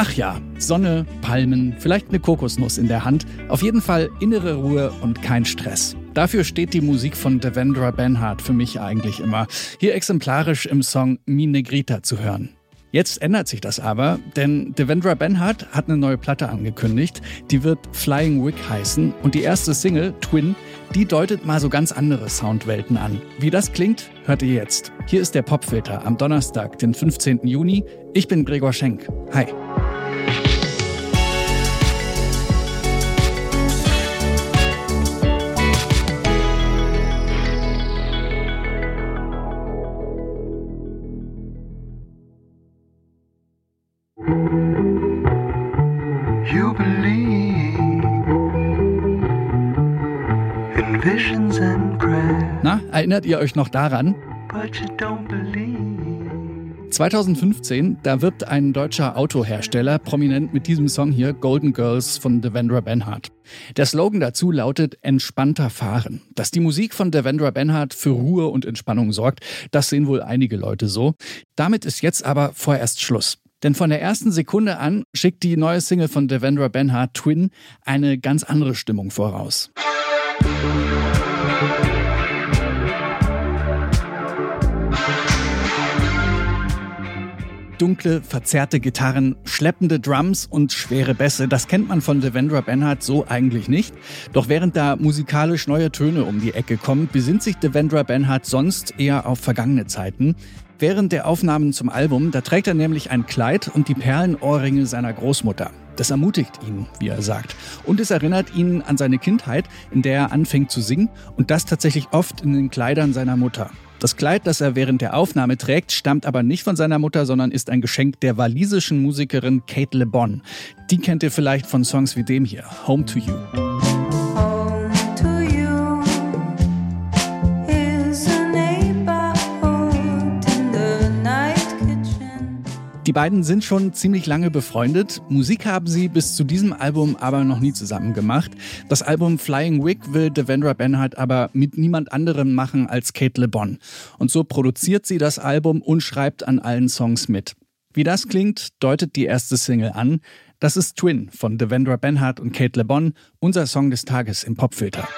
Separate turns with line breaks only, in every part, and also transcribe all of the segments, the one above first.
Ach ja, Sonne, Palmen, vielleicht eine Kokosnuss in der Hand. Auf jeden Fall innere Ruhe und kein Stress. Dafür steht die Musik von Devendra Benhart für mich eigentlich immer. Hier exemplarisch im Song Mi Negrita zu hören. Jetzt ändert sich das aber, denn Devendra Benhart hat eine neue Platte angekündigt. Die wird Flying Wig heißen und die erste Single, Twin, die deutet mal so ganz andere Soundwelten an. Wie das klingt, hört ihr jetzt. Hier ist der Popfilter am Donnerstag, den 15. Juni. Ich bin Gregor Schenk. Hi. Erinnert ihr euch noch daran?
but you don't believe.
2015, da wirbt ein deutscher Autohersteller prominent mit diesem Song hier Golden Girls von Devendra Benhart. Der Slogan dazu lautet entspannter fahren. Dass die Musik von Devendra Benhart für Ruhe und Entspannung sorgt, das sehen wohl einige Leute so. Damit ist jetzt aber vorerst Schluss. Denn von der ersten Sekunde an schickt die neue Single von Devendra Benhart Twin eine ganz andere Stimmung voraus. Dunkle, verzerrte Gitarren, schleppende Drums und schwere Bässe, das kennt man von Devendra Benhart so eigentlich nicht. Doch während da musikalisch neue Töne um die Ecke kommen, besinnt sich Devendra Benhart sonst eher auf vergangene Zeiten. Während der Aufnahmen zum Album, da trägt er nämlich ein Kleid und die Perlenohrringe seiner Großmutter. Das ermutigt ihn, wie er sagt. Und es erinnert ihn an seine Kindheit, in der er anfängt zu singen und das tatsächlich oft in den Kleidern seiner Mutter. Das Kleid, das er während der Aufnahme trägt, stammt aber nicht von seiner Mutter, sondern ist ein Geschenk der walisischen Musikerin Kate Le Bon. Die kennt ihr vielleicht von Songs wie dem hier, Home to You. Beiden sind schon ziemlich lange befreundet. Musik haben sie bis zu diesem Album aber noch nie zusammen gemacht. Das Album Flying Wig will Devendra Benhart aber mit niemand anderem machen als Kate Le Bon. Und so produziert sie das Album und schreibt an allen Songs mit. Wie das klingt, deutet die erste Single an. Das ist Twin von Devendra Benhart und Kate Le Bon, unser Song des Tages im Popfilter.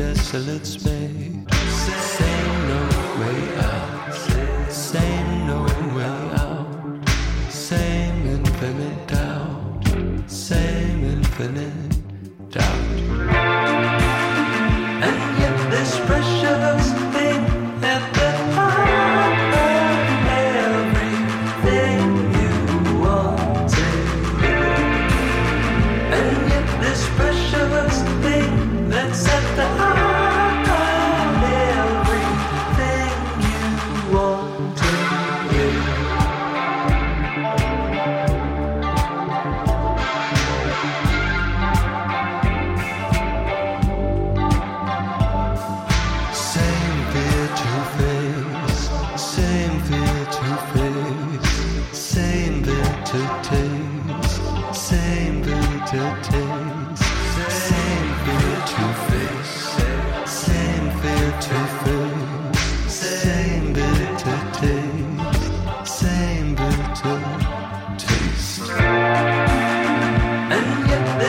Desolate space, same no way out, same no way out, same infinite doubt, same infinite doubt.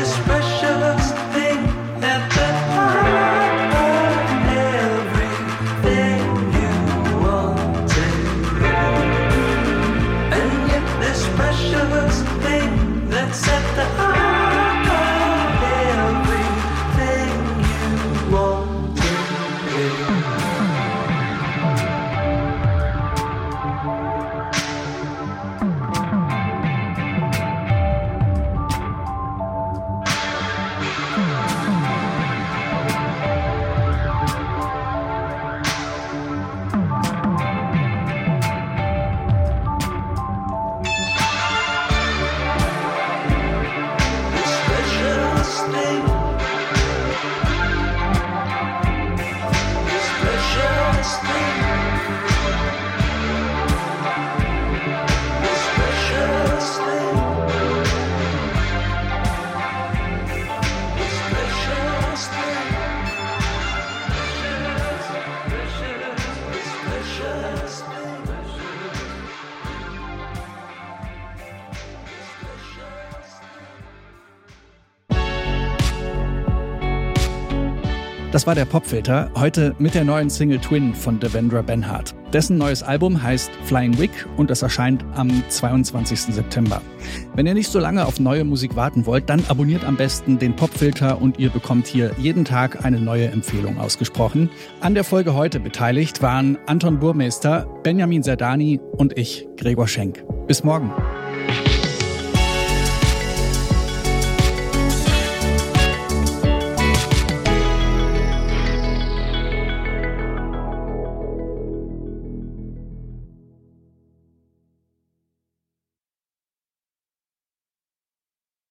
despair.
Das war der Popfilter, heute mit der neuen Single Twin von Devendra Benhart. Dessen neues Album heißt Flying Wig und das erscheint am 22. September. Wenn ihr nicht so lange auf neue Musik warten wollt, dann abonniert am besten den Popfilter und ihr bekommt hier jeden Tag eine neue Empfehlung ausgesprochen. An der Folge heute beteiligt waren Anton Burmeister, Benjamin Serdani und ich, Gregor Schenk. Bis morgen.